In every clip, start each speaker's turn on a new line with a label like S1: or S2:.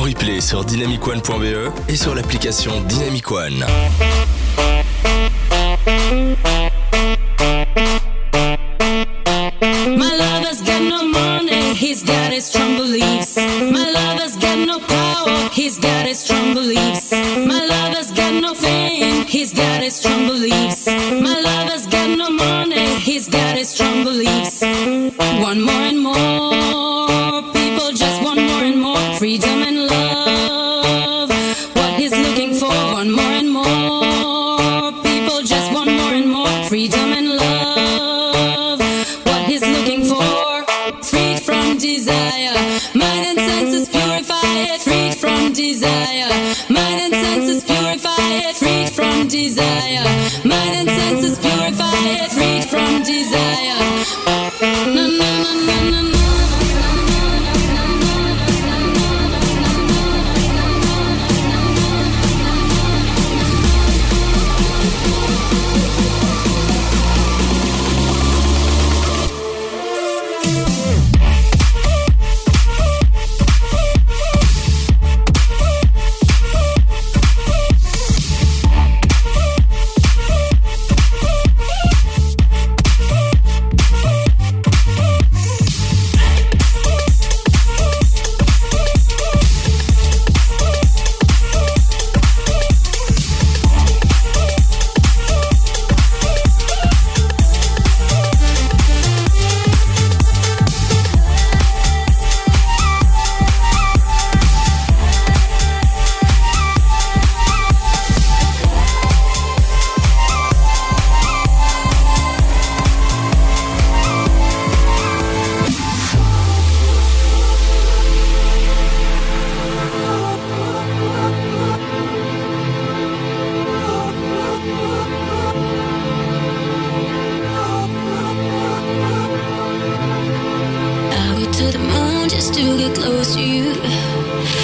S1: en replay sur dynamicone.be et sur l'application Dynamic One.
S2: My lover's got no money, he's got his strong beliefs.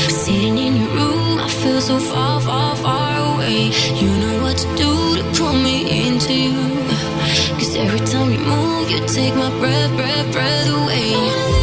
S3: Sitting in your room, I feel so far, far, far away. You know what to do to pull me into you. Cause every time you move, you take my breath, breath, breath away.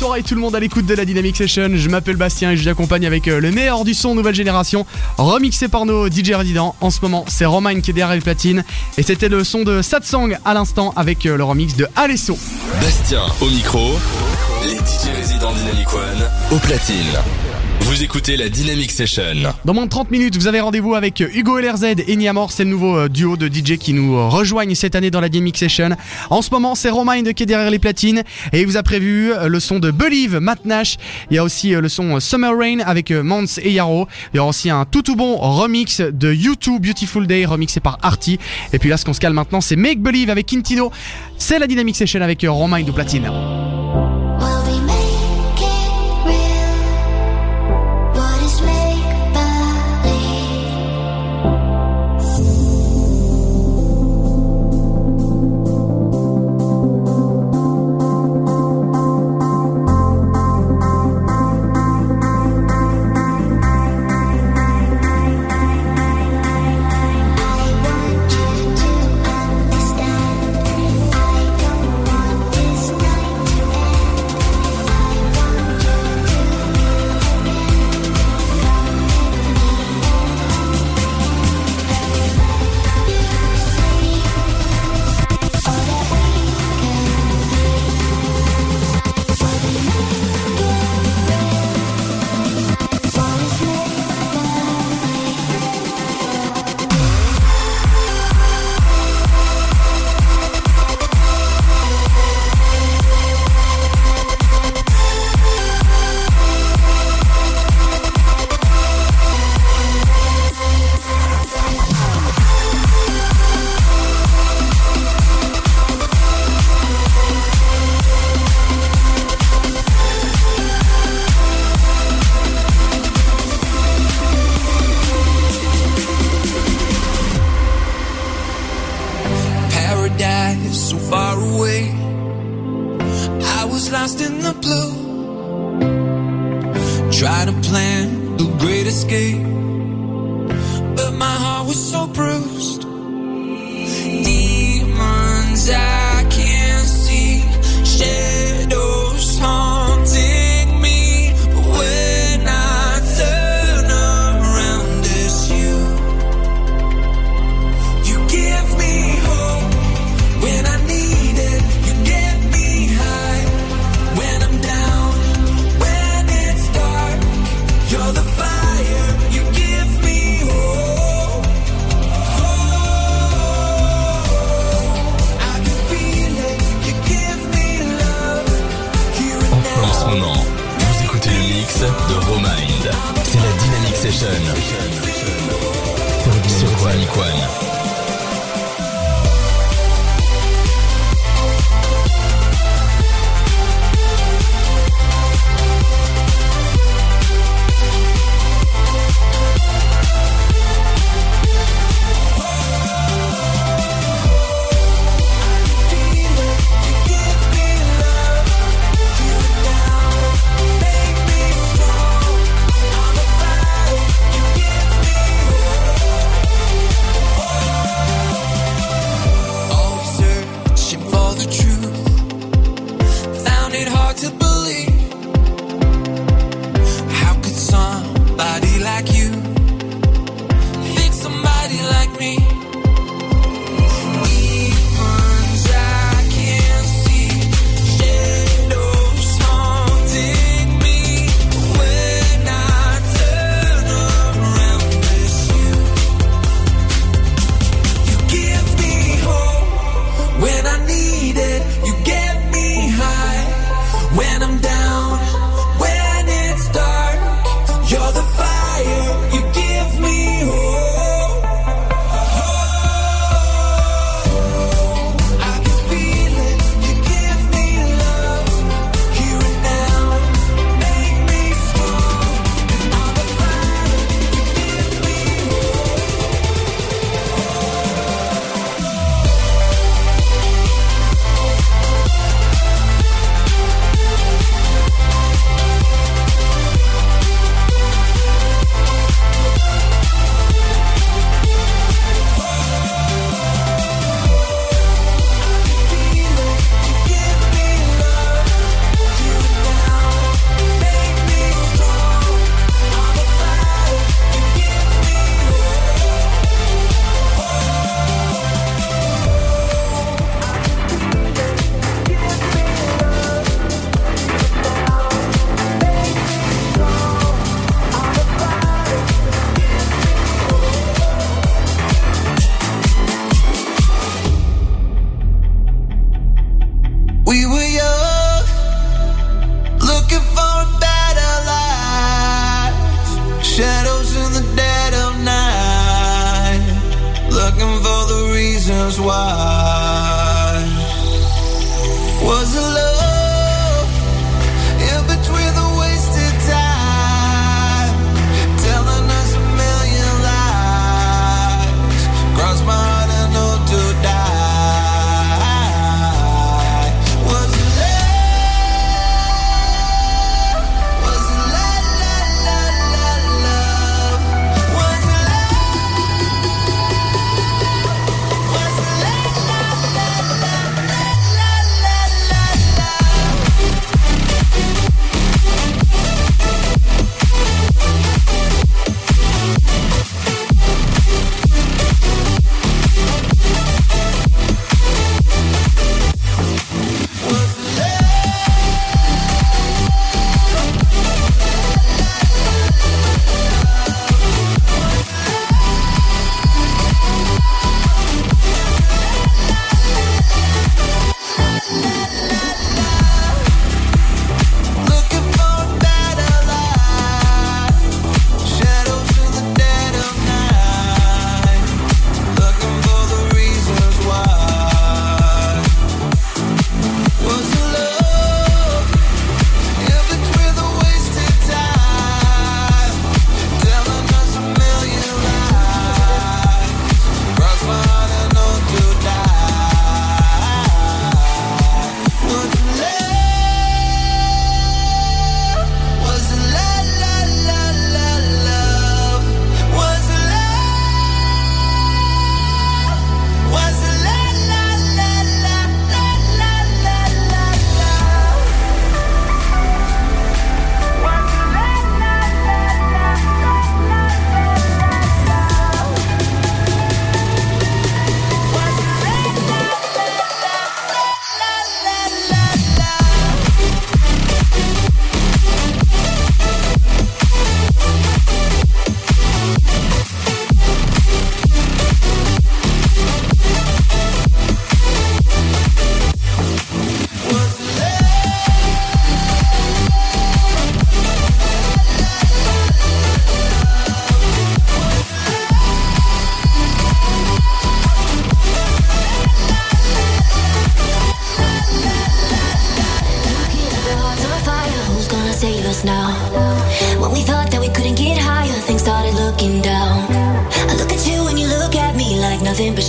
S4: Soirée tout le monde à l'écoute de la Dynamic Session. Je m'appelle Bastien et je vous accompagne avec euh, le meilleur du son nouvelle génération, remixé par nos DJ résidents. En ce moment, c'est Romain qui est derrière les platines et c'était le son de Satsang à l'instant avec euh, le remix de Alesso.
S1: Bastien au micro, les DJ résidents Dynamic One au platine. Vous écoutez la Dynamic Session.
S4: Dans moins de 30 minutes, vous avez rendez-vous avec Hugo LRZ et Niamor. C'est le nouveau euh, duo de DJ qui nous euh, rejoignent cette année dans la Dynamic Session. En ce moment, c'est Romind qui est derrière les platines et il vous a prévu euh, le son de Believe, Matt Nash. Il y a aussi le son Summer Rain avec Mans et Yaro. Il y aura aussi un tout tout bon remix de YouTube Beautiful Day remixé par Arty. Et puis là, ce qu'on se calme maintenant, c'est Make Believe avec Quintino. C'est la Dynamic Session avec Romind de platine.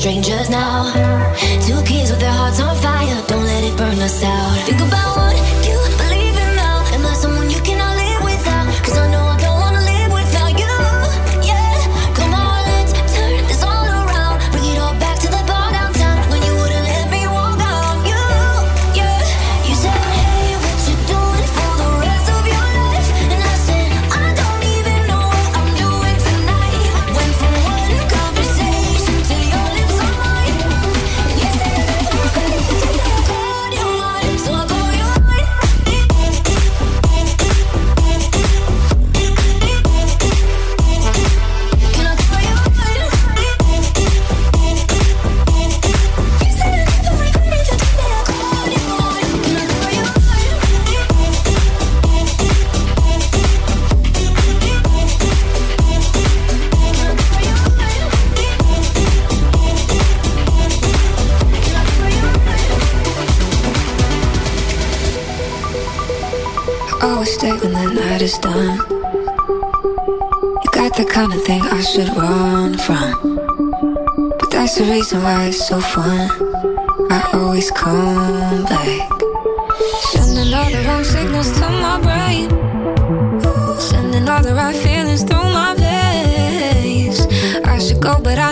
S3: strangers now. Two kids with their hearts on fire. Don't let it burn us out. Think about
S5: is done. You got the kind of thing I should run from. But that's the reason why it's so fun. I always come back. Sending all the wrong signals to my brain. Sending all the right feelings through my veins. I should go, but I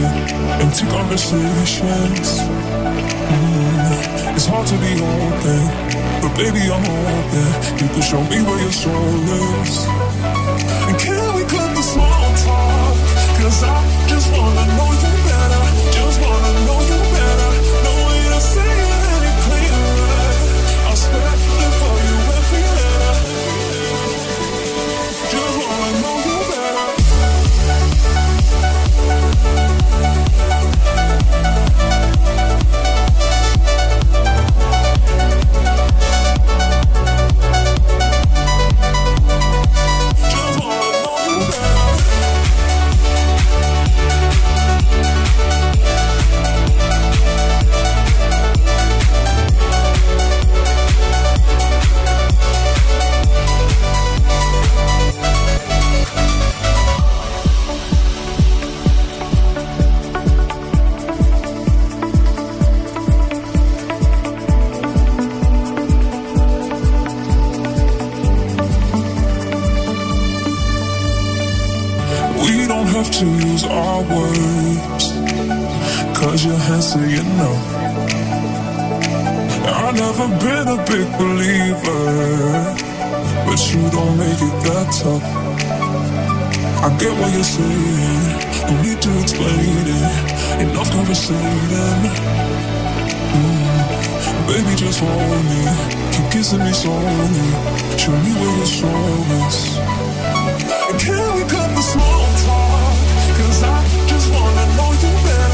S6: shit. Empty conversations. Mm, It's hard to be open, but baby I'm open. You can show me where your soul is. And can we cut the small talk? Cause I just wanna know tough. I get what you're saying. No need to explain it. Enough conversation. Mm. Baby, just hold me. Keep kissing me slowly. Show me where your soul is. Can we cut the small talk? Cause I just wanna know you better.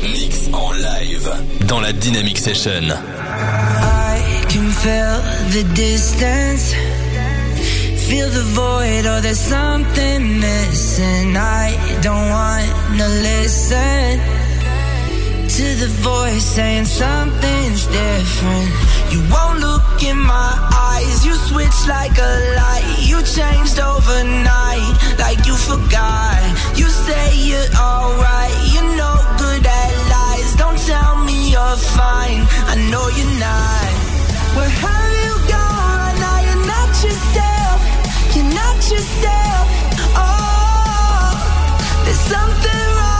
S1: Mix en live dans la Dynamic Session.
S7: I can feel the distance. Feel the void or there's something missing. I don't want to listen to the voice saying something's different. You won't look in my eyes. You switch like a light. You changed overnight, like you forgot. You say you're alright. You're no good at lies. Don't tell me you're fine. I know you're not. Where have you gone? Now you're not yourself. You're not yourself. Oh, there's something wrong.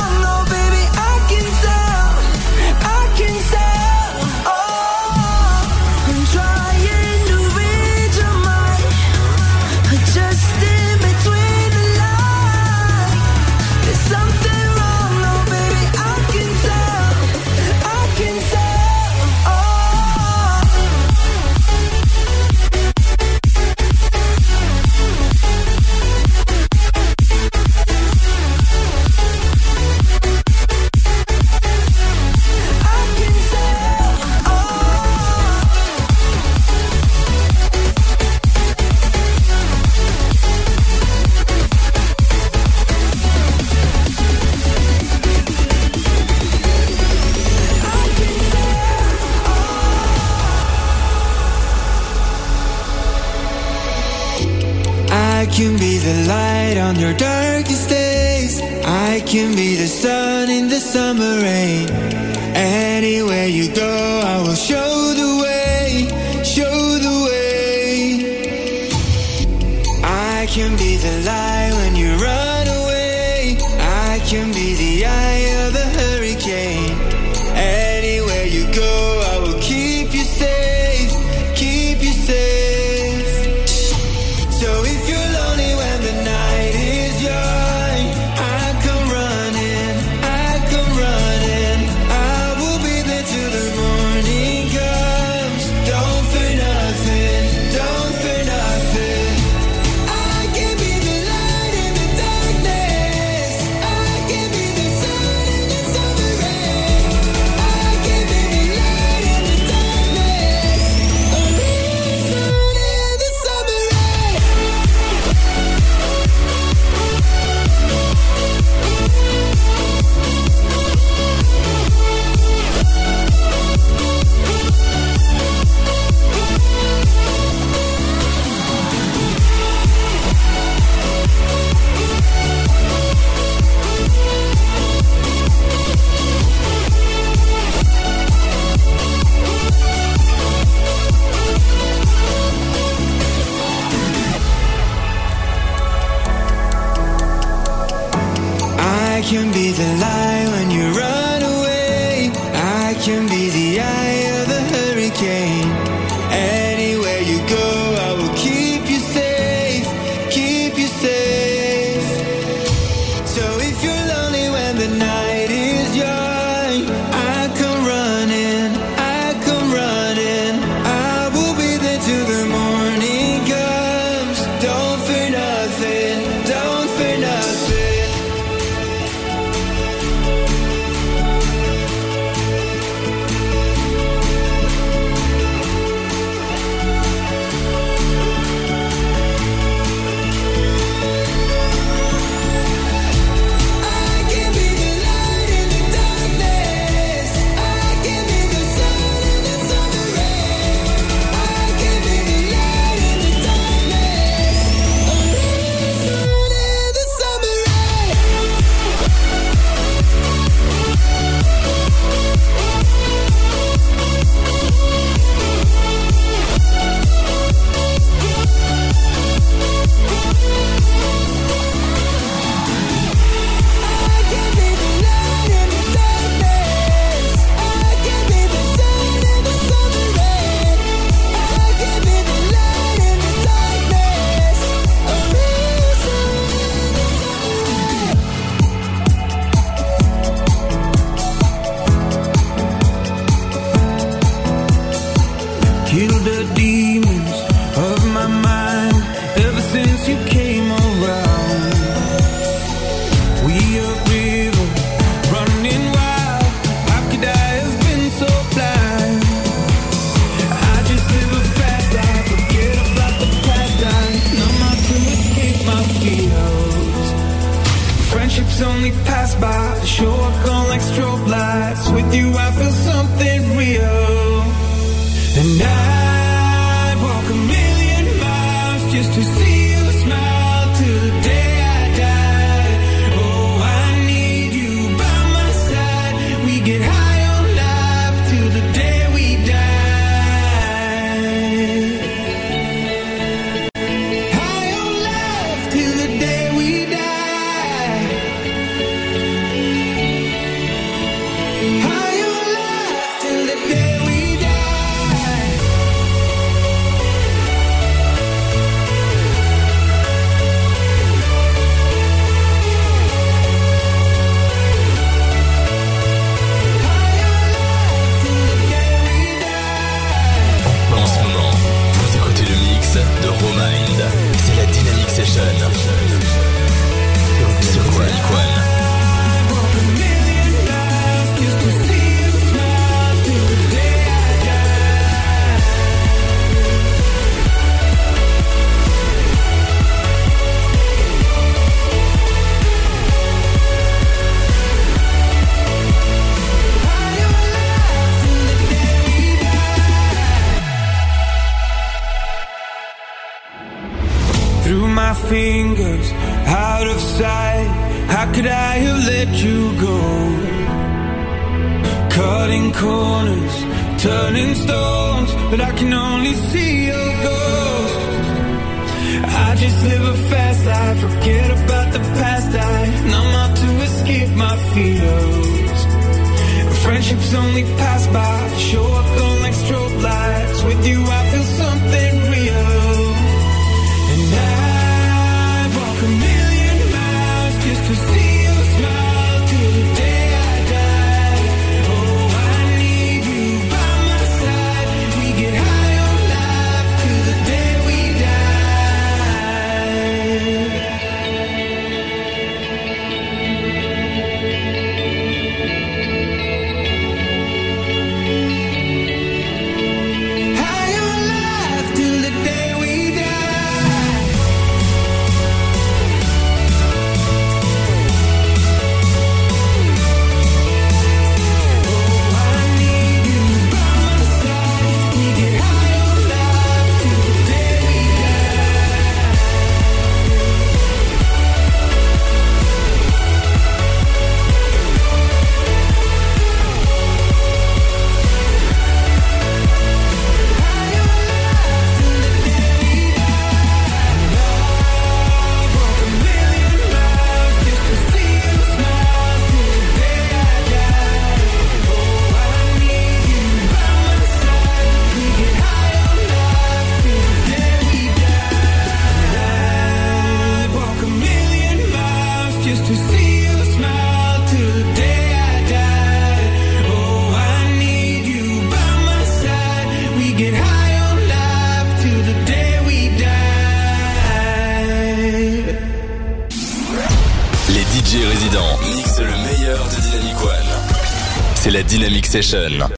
S7: Can be the light. fingers out of sight. How could I have let you go? Cutting corners, turning stones But I can only see your ghost. I just live a fast life, forget about the past I numb out to escape my fears. Friendships only pass by, show up on like strobe lights. With you I feel
S1: Session.